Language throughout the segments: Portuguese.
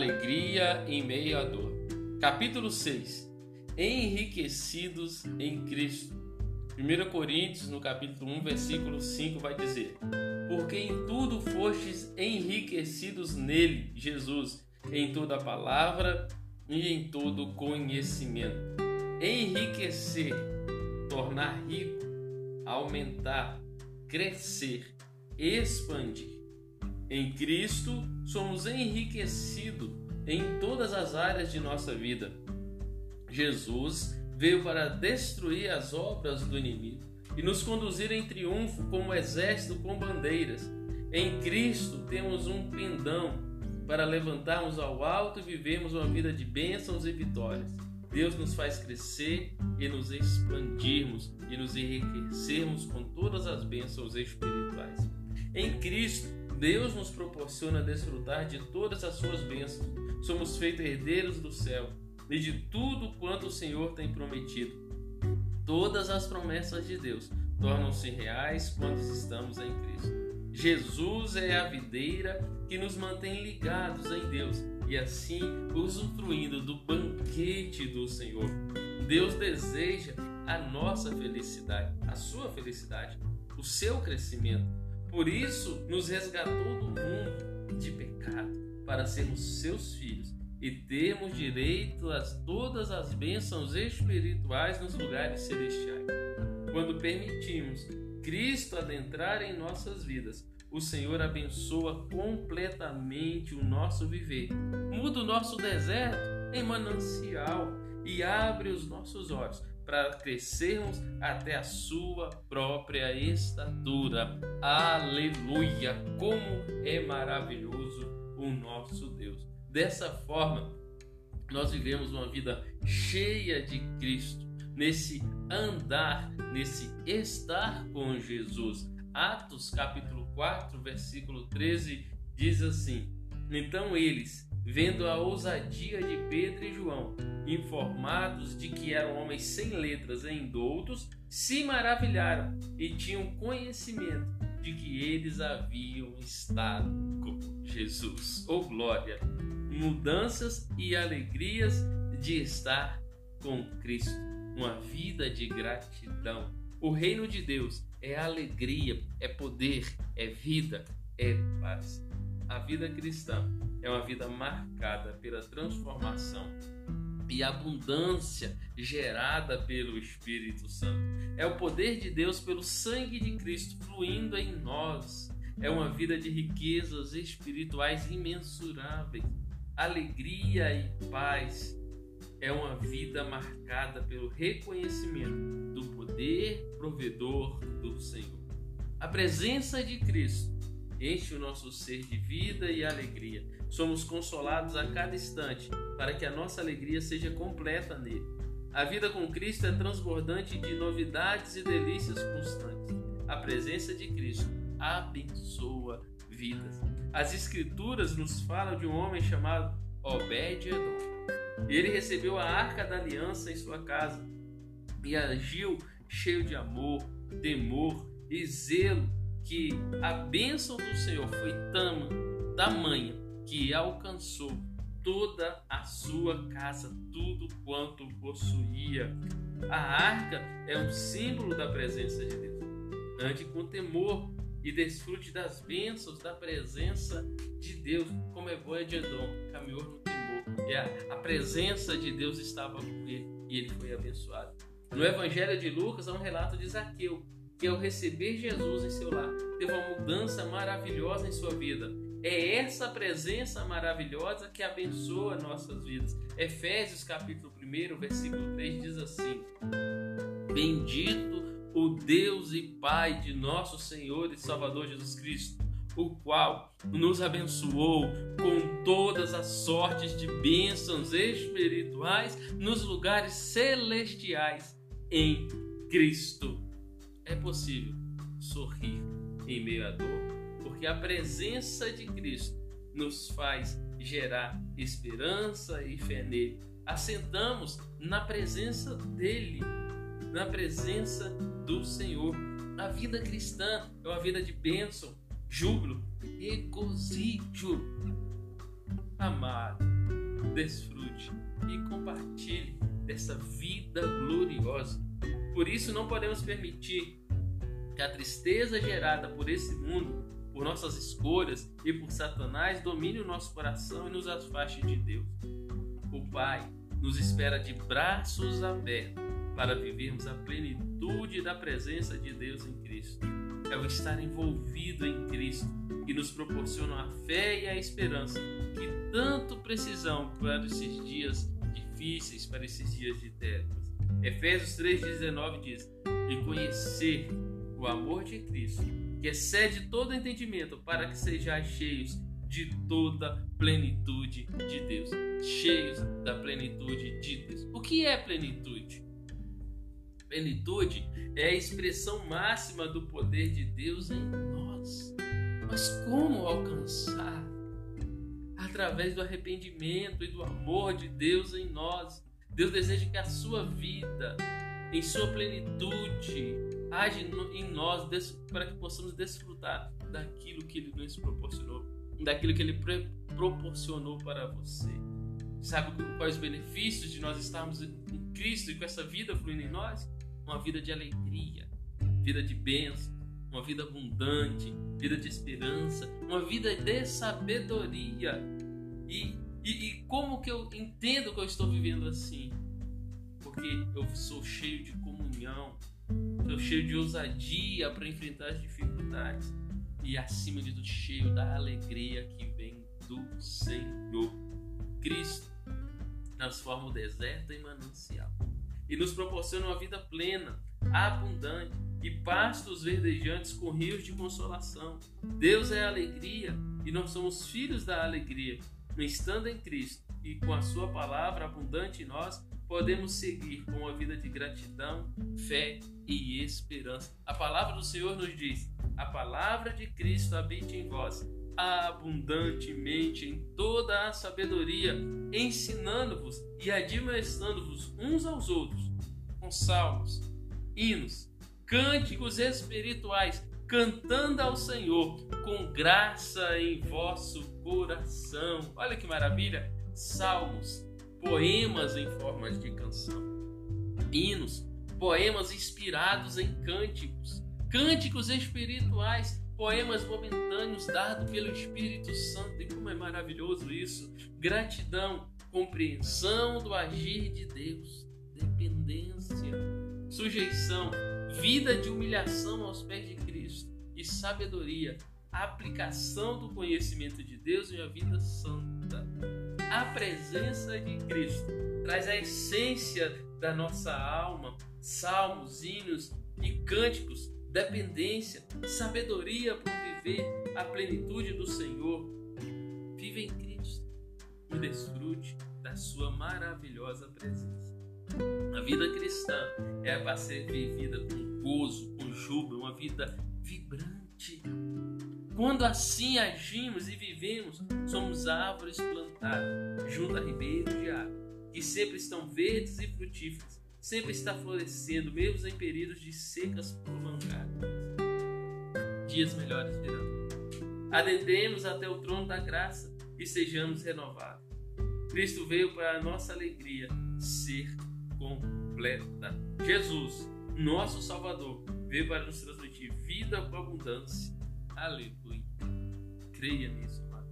Alegria em meio à dor. Capítulo 6. Enriquecidos em Cristo. 1 Coríntios, no capítulo 1, versículo 5, vai dizer: Porque em tudo fostes enriquecidos nele, Jesus, em toda palavra e em todo conhecimento. Enriquecer, tornar rico, aumentar, crescer, expandir. Em Cristo somos enriquecidos em todas as áreas de nossa vida. Jesus veio para destruir as obras do inimigo e nos conduzir em triunfo como exército com bandeiras. Em Cristo temos um pendão para levantarmos ao alto e vivermos uma vida de bênçãos e vitórias. Deus nos faz crescer e nos expandirmos e nos enriquecermos com todas as bênçãos espirituais. Em Cristo Deus nos proporciona desfrutar de todas as suas bênçãos. Somos feitos herdeiros do céu e de tudo quanto o Senhor tem prometido. Todas as promessas de Deus tornam-se reais quando estamos em Cristo. Jesus é a videira que nos mantém ligados em Deus e assim usufruindo do banquete do Senhor. Deus deseja a nossa felicidade, a sua felicidade, o seu crescimento. Por isso, nos resgatou do mundo de pecado, para sermos seus filhos e termos direito a todas as bênçãos espirituais nos lugares celestiais. Quando permitimos Cristo adentrar em nossas vidas, o Senhor abençoa completamente o nosso viver, muda o nosso deserto em manancial e abre os nossos olhos para crescermos até a sua própria estatura. Aleluia! Como é maravilhoso o nosso Deus. Dessa forma, nós vivemos uma vida cheia de Cristo, nesse andar, nesse estar com Jesus. Atos capítulo 4, versículo 13 diz assim: Então eles, vendo a ousadia de Pedro e João, informados de que eram homens sem letras e indoutos, se maravilharam e tinham conhecimento de que eles haviam estado com Jesus. Oh glória! Mudanças e alegrias de estar com Cristo. Uma vida de gratidão. O reino de Deus é alegria, é poder, é vida, é paz. A vida cristã é uma vida marcada pela transformação e abundância gerada pelo Espírito Santo. É o poder de Deus pelo sangue de Cristo fluindo em nós. É uma vida de riquezas espirituais imensuráveis, alegria e paz. É uma vida marcada pelo reconhecimento do poder provedor do Senhor. A presença de Cristo enche o nosso ser de vida e alegria. Somos consolados a cada instante para que a nossa alegria seja completa nele. A vida com Cristo é transbordante de novidades e delícias constantes. A presença de Cristo abençoa vidas. As Escrituras nos falam de um homem chamado Obed-Edom. Ele recebeu a arca da aliança em sua casa e agiu cheio de amor, temor e zelo que a bênção do Senhor foi tama, tamanha que alcançou toda a sua casa, tudo quanto possuía. A arca é um símbolo da presença de Deus. Ande com temor e desfrute das bênçãos da presença de Deus, como é boa de Edom, caminhou no temor. E a, a presença de Deus estava com ele e ele foi abençoado. No Evangelho de Lucas há um relato de Zaqueu, que ao receber Jesus em seu lar, teve uma mudança maravilhosa em sua vida. É essa presença maravilhosa que abençoa nossas vidas. Efésios capítulo 1, versículo 3 diz assim: Bendito o Deus e Pai de nosso Senhor e Salvador Jesus Cristo, o qual nos abençoou com todas as sortes de bênçãos espirituais nos lugares celestiais em Cristo é possível sorrir em meio à dor, porque a presença de Cristo nos faz gerar esperança e fé nele. Assentamos na presença dele, na presença do Senhor. A vida cristã é uma vida de bênção, júbilo, regozijo. Amado, desfrute e compartilhe dessa vida gloriosa. Por isso, não podemos permitir que a tristeza gerada por esse mundo, por nossas escolhas e por Satanás domine o nosso coração e nos afaste de Deus. O Pai nos espera de braços abertos para vivermos a plenitude da presença de Deus em Cristo. É o estar envolvido em Cristo que nos proporciona a fé e a esperança que tanto precisamos para esses dias difíceis, para esses dias de trevas. Efésios 3,19 diz: E conhecer o amor de Cristo, que excede todo entendimento, para que sejais cheios de toda plenitude de Deus. Cheios da plenitude de Deus. O que é plenitude? Plenitude é a expressão máxima do poder de Deus em nós. Mas como alcançar? Através do arrependimento e do amor de Deus em nós. Deus deseja que a sua vida, em sua plenitude, age em nós para que possamos desfrutar daquilo que Ele nos proporcionou, daquilo que Ele proporcionou para você. Sabe quais os benefícios de nós estarmos em Cristo e com essa vida fluindo em nós? Uma vida de alegria, vida de bênção, uma vida abundante, vida de esperança, uma vida de sabedoria. E, e, e como que eu entendo que eu estou vivendo assim? Porque eu sou cheio de comunhão, sou cheio de ousadia para enfrentar as dificuldades e acima de tudo cheio da alegria que vem do Senhor. Cristo transforma o deserto em manancial e nos proporciona uma vida plena, abundante e pastos verdejantes com rios de consolação. Deus é alegria e nós somos filhos da alegria. Estando em Cristo e com a Sua palavra abundante em nós, podemos seguir com uma vida de gratidão, fé e esperança. A palavra do Senhor nos diz: a palavra de Cristo habite em vós abundantemente em toda a sabedoria, ensinando-vos e admoestando-vos uns aos outros com salmos, hinos, cânticos espirituais, cantando ao Senhor com graça em vosso coração. Olha que maravilha! Salmos, poemas em formas de canção, hinos, poemas inspirados em cânticos, cânticos espirituais, poemas momentâneos dados pelo Espírito Santo. E como é maravilhoso isso! Gratidão, compreensão do agir de Deus, dependência, sujeição, vida de humilhação aos pés de Cristo e sabedoria, aplicação do conhecimento de Deus em uma vida santa. A presença de Cristo traz a essência da nossa alma, salmos, hinos e cânticos, dependência, sabedoria por viver a plenitude do Senhor. Vive em Cristo e desfrute da sua maravilhosa presença. A vida cristã é para ser vivida com gozo, com júbilo, uma vida vibrante. Quando assim agimos e vivemos, somos árvores plantadas junto a ribeiros de água, que sempre estão verdes e frutíferas, sempre está florescendo, mesmo em períodos de secas prolongadas. Dias melhores virão. Adentremos até o trono da graça e sejamos renovados. Cristo veio para a nossa alegria ser completa. Jesus, nosso Salvador, veio para nos transmitir vida com abundância. Aleluia. Creia nisso, amado.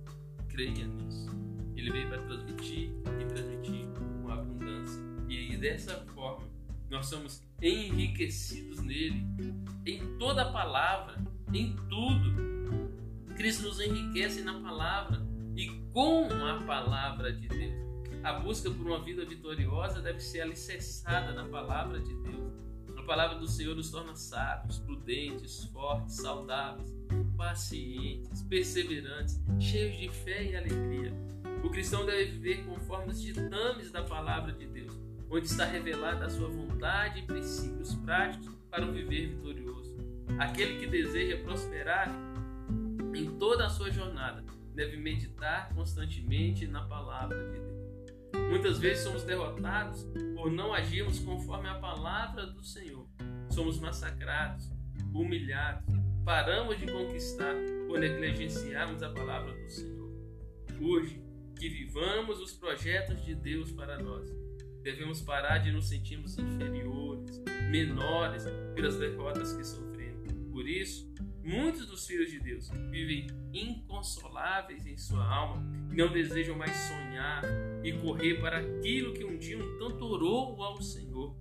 Creia nisso. Ele veio para transmitir e transmitir com abundância. E dessa forma, nós somos enriquecidos nele, em toda a palavra, em tudo. Cristo nos enriquece na palavra e com a palavra de Deus. A busca por uma vida vitoriosa deve ser alicerçada na palavra de Deus. Palavra do Senhor nos torna sábios, prudentes, fortes, saudáveis, pacientes, perseverantes, cheios de fé e alegria. O cristão deve viver conforme os ditames da palavra de Deus, onde está revelada a sua vontade e princípios práticos para um viver vitorioso. Aquele que deseja prosperar em toda a sua jornada deve meditar constantemente na palavra de Deus. Muitas vezes somos derrotados por não agirmos conforme a palavra do Senhor. Somos massacrados, humilhados, paramos de conquistar por negligenciarmos a palavra do Senhor. Hoje, que vivamos os projetos de Deus para nós. Devemos parar de nos sentirmos inferiores, menores pelas derrotas que sofremos. Por isso, muitos dos filhos de Deus vivem inconsoláveis em sua alma e não desejam mais sonhar e correr para aquilo que um dia um tanto orou ao Senhor.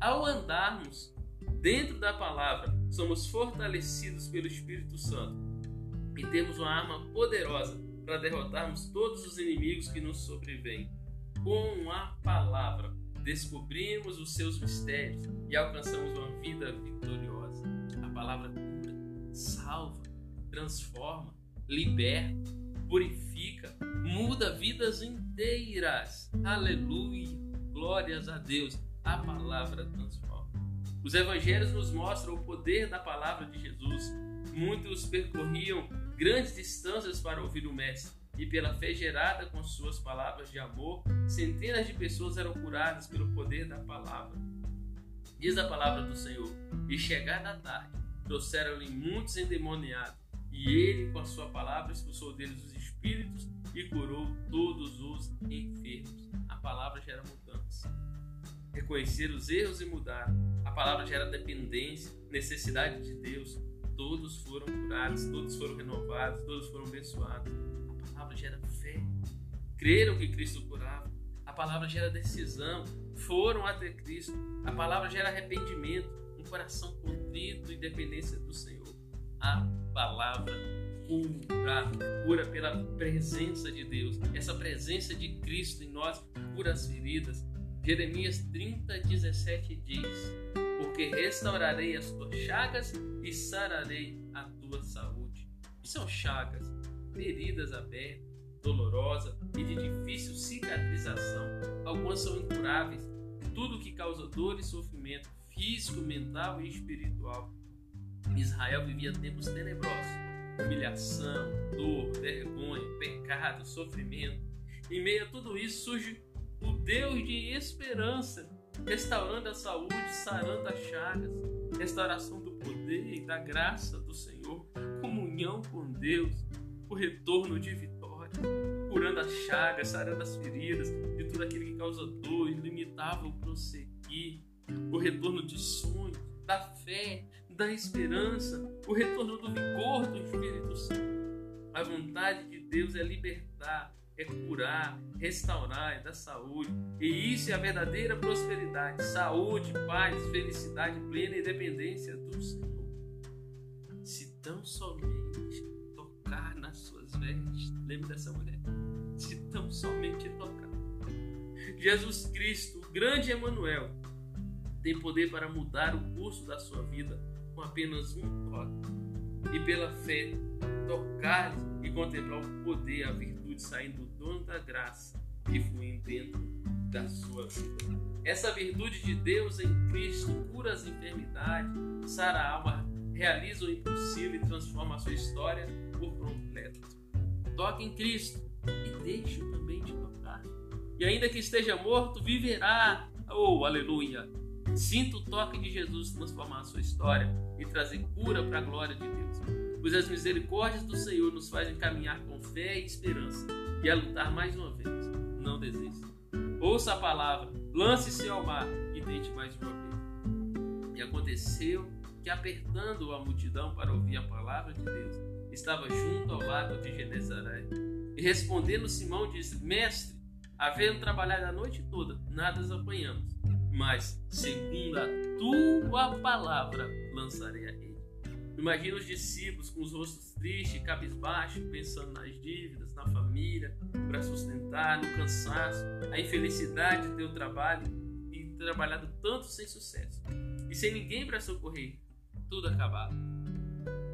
Ao andarmos dentro da palavra, somos fortalecidos pelo Espírito Santo e temos uma arma poderosa para derrotarmos todos os inimigos que nos sobrevêm. Com a palavra, descobrimos os seus mistérios e alcançamos uma vida vitoriosa. Palavra cura, salva, transforma, liberta, purifica, muda vidas inteiras. Aleluia! Glórias a Deus. A palavra transforma. Os evangelhos nos mostram o poder da palavra de Jesus. Muitos percorriam grandes distâncias para ouvir o Mestre, e pela fé gerada com suas palavras de amor, centenas de pessoas eram curadas pelo poder da palavra. Diz a palavra do Senhor: E chegada a tarde, trouxeram-lhe muitos endemoniados, e ele, com a sua palavra, expulsou deles os espíritos e curou todos os enfermos. A palavra gera mudança. Reconhecer os erros e mudar. A palavra gera dependência, necessidade de Deus, todos foram curados, todos foram renovados, todos foram abençoados. A palavra gera fé. Creram que Cristo curava. A palavra gera decisão. Foram até Cristo. A palavra gera arrependimento, um coração contrito e dependência do Senhor. A palavra cura, cura pela presença de Deus. Essa presença de Cristo em nós cura as feridas. Jeremias 30, 17 diz: Porque restaurarei as tuas chagas e sararei a tua saúde. E são chagas, feridas abertas, dolorosas e de difícil cicatrização. Algumas são incuráveis. Tudo que causa dor e sofrimento físico, mental e espiritual. Israel vivia tempos tenebrosos, humilhação, dor, vergonha, pecado, sofrimento. Em meio a tudo isso surge o Deus de esperança, restaurando a saúde, sarando as chagas, restauração do poder e da graça do Senhor, comunhão com Deus, o retorno de vitória, curando as chagas, sarando as feridas, de tudo aquilo que causa dor, ilimitável prosseguir, o retorno de sonhos, da fé, da esperança, o retorno do vigor do Espírito Santo. A vontade de Deus é libertar, é curar, restaurar, é dar saúde. E isso é a verdadeira prosperidade: saúde, paz, felicidade plena e do Senhor. Se tão somente tocar nas suas vestes, lembre dessa mulher. Se tão somente tocar. Jesus Cristo, o grande Emanuel, tem poder para mudar o curso da sua vida com apenas um toque. E pela fé, tocar e contemplar o poder, a virtude saindo do dono da graça e fluindo dentro da sua vida. Essa virtude de Deus em Cristo cura as enfermidades, sara a alma, realiza o impossível e transforma a sua história por completo. Toque em Cristo e deixe também de tocar. E ainda que esteja morto, viverá. Oh, aleluia! Sinta o toque de Jesus transformar a sua história e trazer cura para a glória de Deus. Pois as misericórdias do Senhor nos fazem caminhar com fé e esperança e a lutar mais uma vez. Não desista. Ouça a palavra, lance-se ao mar e tente mais uma vez. E aconteceu que, apertando a multidão para ouvir a palavra de Deus, estava junto ao lago de Genezaré. E respondendo Simão disse: Mestre, havendo trabalhado a noite toda, nada apanhamos mas segundo a tua palavra lançarei a rede. Imagina os discípulos com os rostos tristes, cabisbaixos, pensando nas dívidas, na família, para sustentar, no cansaço, a infelicidade do teu trabalho e trabalhado tanto sem sucesso. E sem ninguém para socorrer, tudo acabado.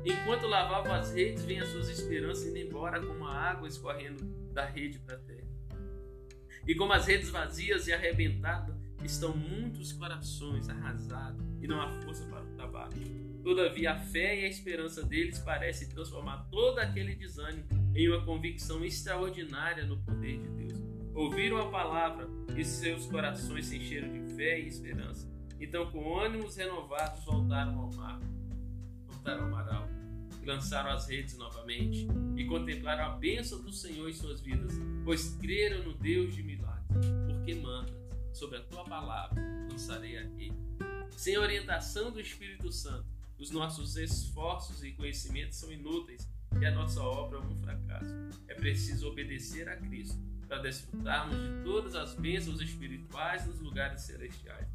Enquanto lavavam as redes, vêm as suas esperanças indo embora como a água escorrendo da rede para a terra. E como as redes vazias e arrebentadas, estão muitos corações arrasados e não há força para o trabalho. Todavia, a fé e a esperança deles parecem transformar todo aquele desânimo em uma convicção extraordinária no poder de Deus. Ouviram a palavra e seus corações se encheram de fé e esperança. Então, com ânimos renovados, voltaram ao mar. Voltaram ao mar alto. lançaram as redes novamente e contemplaram a bênção do Senhor em suas vidas, pois creram no Deus de milagres, porque mandas, sobre a tua palavra lançarei a rede. Sem orientação do Espírito Santo, os nossos esforços e conhecimentos são inúteis e a nossa obra é um fracasso. É preciso obedecer a Cristo para desfrutarmos de todas as bênçãos espirituais nos lugares celestiais.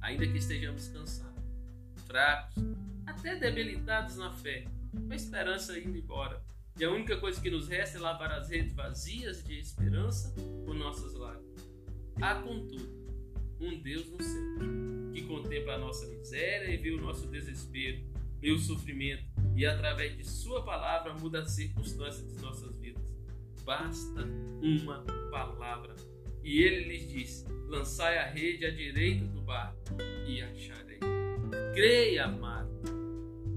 Ainda que estejamos cansados, fracos, até debilitados na fé, com a esperança indo embora. E a única coisa que nos resta é lavar as redes vazias de esperança com nossas lágrimas. Há, contudo, um Deus no céu que contempla a nossa miséria e vê o nosso desespero e o sofrimento e, através de Sua palavra, muda as circunstâncias de nossas vidas. Basta uma palavra. E ele lhes disse: Lançai a rede à direita do barco e acharei. Creia, amado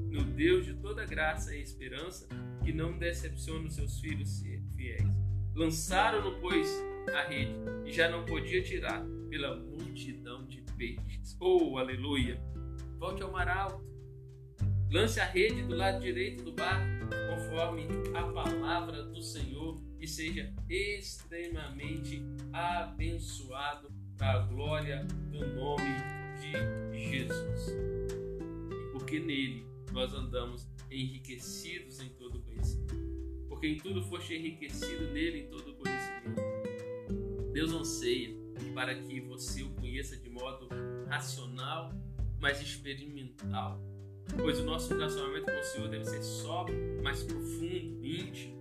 no Deus de toda graça e esperança, que não decepciona os seus filhos fiéis. Lançaram-no, pois, a rede, e já não podia tirar pela multidão de peixes. Oh, aleluia! Volte ao mar alto. Lance a rede do lado direito do barco, conforme a palavra do Senhor, e seja extremamente abençoado para a glória do nome de Jesus. E porque nele nós andamos enriquecidos em todo conhecimento. Porque em tudo foste enriquecido nele em todo conhecimento. Deus anseia para que você o conheça de modo racional, mas experimental. Pois o nosso relacionamento com o Senhor deve ser sóbrio, mais profundo, íntimo.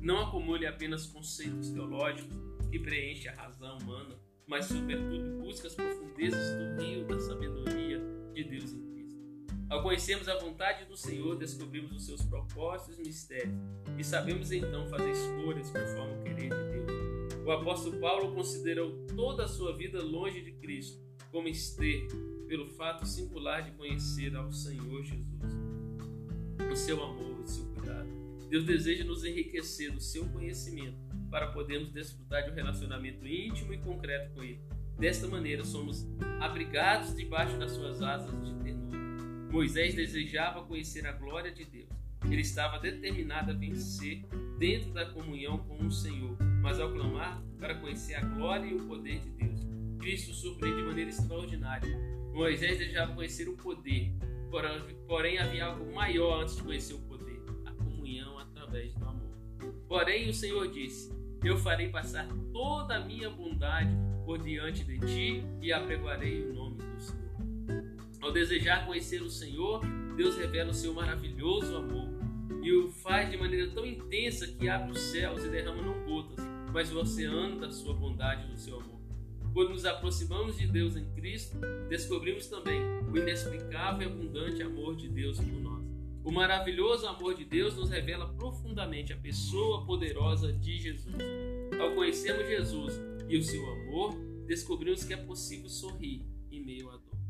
Não acumule apenas conceitos teológicos que preenchem a razão humana, mas, sobretudo, busque as profundezas do rio da sabedoria de Deus em ao conhecermos a vontade do Senhor, descobrimos os seus propósitos e mistérios e sabemos então fazer escolhas conforme o querer de Deus. O apóstolo Paulo considerou toda a sua vida longe de Cristo como esterco pelo fato singular de conhecer ao Senhor Jesus, o seu amor, o seu cuidado. Deus deseja nos enriquecer do seu conhecimento para podermos desfrutar de um relacionamento íntimo e concreto com Ele. Desta maneira, somos abrigados debaixo das suas asas de ternura. Moisés desejava conhecer a glória de Deus. Ele estava determinado a vencer dentro da comunhão com o Senhor, mas ao clamar para conhecer a glória e o poder de Deus, Cristo surpreende de maneira extraordinária. Moisés desejava conhecer o poder, porém havia algo maior antes de conhecer o poder: a comunhão através do amor. Porém, o Senhor disse: Eu farei passar toda a minha bondade por diante de ti e apregoarei o nome do Senhor. Ao desejar conhecer o Senhor, Deus revela o seu maravilhoso amor e o faz de maneira tão intensa que abre os céus e derrama não gotas, mas o oceano da sua bondade e do seu amor. Quando nos aproximamos de Deus em Cristo, descobrimos também o inexplicável e abundante amor de Deus por nós. O maravilhoso amor de Deus nos revela profundamente a pessoa poderosa de Jesus. Ao conhecermos Jesus e o seu amor, descobrimos que é possível sorrir em meio à dor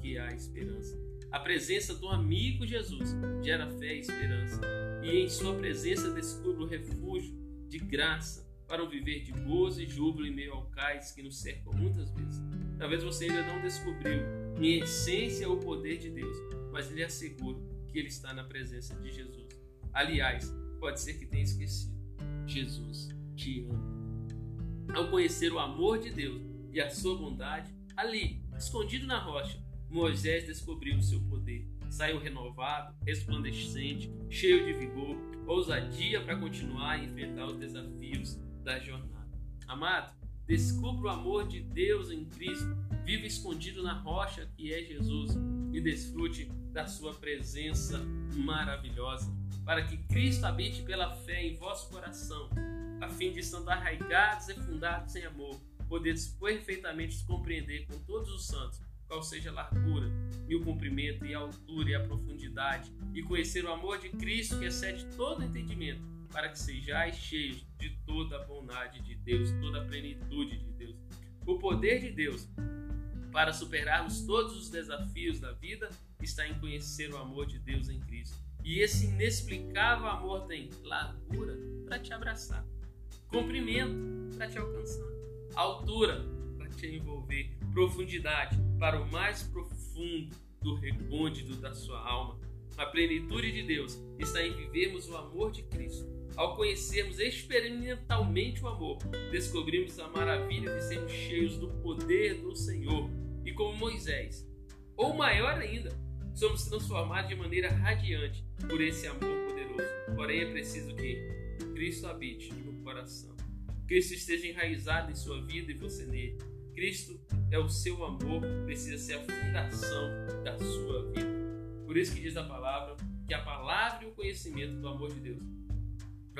que há esperança. A presença do amigo Jesus gera fé e esperança, e em sua presença descubro o refúgio de graça para um viver de gozo e júbilo em meio ao cais que nos cercam muitas vezes. Talvez você ainda não descobriu em essência o poder de Deus, mas lhe asseguro que ele está na presença de Jesus. Aliás, pode ser que tenha esquecido. Jesus te ama. Ao conhecer o amor de Deus e a sua bondade, ali, escondido na rocha, Moisés descobriu o seu poder. Saiu renovado, resplandecente, cheio de vigor, ousadia para continuar e enfrentar os desafios da jornada. Amado, descubra o amor de Deus em Cristo, viva escondido na rocha que é Jesus e desfrute da sua presença maravilhosa, para que Cristo habite pela fé em vosso coração, a fim de estando arraigados e fundados em amor, poderes perfeitamente compreender com todos os santos qual seja a largura, e o comprimento, e a altura, e a profundidade, e conhecer o amor de Cristo que excede todo entendimento, para que sejais cheios de toda a bondade de Deus, toda a plenitude de Deus. O poder de Deus para superarmos todos os desafios da vida está em conhecer o amor de Deus em Cristo. E esse inexplicável amor tem largura para te abraçar, comprimento para te alcançar, altura para te envolver, profundidade para o mais profundo do recôndito da sua alma. A plenitude de Deus está em vivermos o amor de Cristo. Ao conhecermos experimentalmente o amor, descobrimos a maravilha de sermos cheios do poder do Senhor. E como Moisés, ou maior ainda, somos transformados de maneira radiante por esse amor poderoso. Porém, é preciso que Cristo habite no coração. Cristo esteja enraizado em sua vida e você nele. Cristo é o seu amor, precisa ser a fundação da sua vida. Por isso que diz a palavra que a palavra e o conhecimento do amor de Deus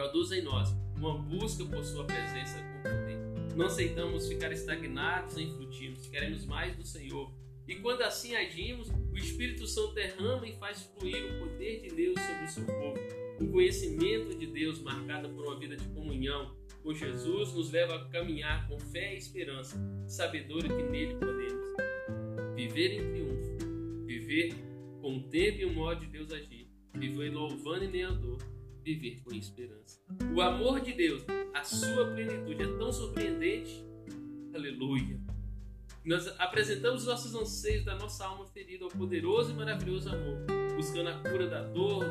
produz em nós uma busca por sua presença com poder. Não aceitamos ficar estagnados em frutíferos, queremos mais do Senhor. E quando assim agimos, o Espírito Santo derrama e faz fluir o poder de Deus sobre o seu povo. O conhecimento de Deus, marcado por uma vida de comunhão com Jesus, nos leva a caminhar com fé e esperança, sabedora que nele podemos viver em triunfo, viver com o tempo e o modo de Deus agir, viver louvando e nem a dor, viver com esperança. O amor de Deus, a sua plenitude é tão surpreendente. Aleluia. Nós apresentamos nossos anseios da nossa alma ferida ao poderoso e maravilhoso amor, buscando a cura da dor,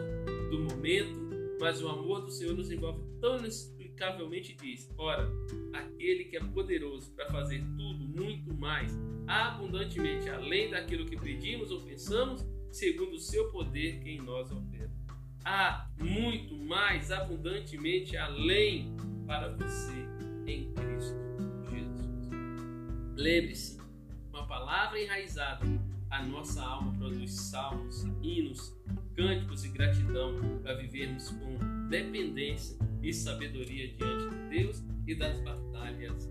do momento, mas o amor do Senhor nos envolve tão inexplicavelmente diz: Ora, aquele que é poderoso para fazer tudo muito mais, abundantemente além daquilo que pedimos ou pensamos, segundo o seu poder que em nós opera. Há muito mais abundantemente além para você em Cristo Jesus. Lembre-se, uma palavra enraizada, a nossa alma produz salmos, hinos, cânticos e gratidão para vivermos com dependência e sabedoria diante de Deus e das batalhas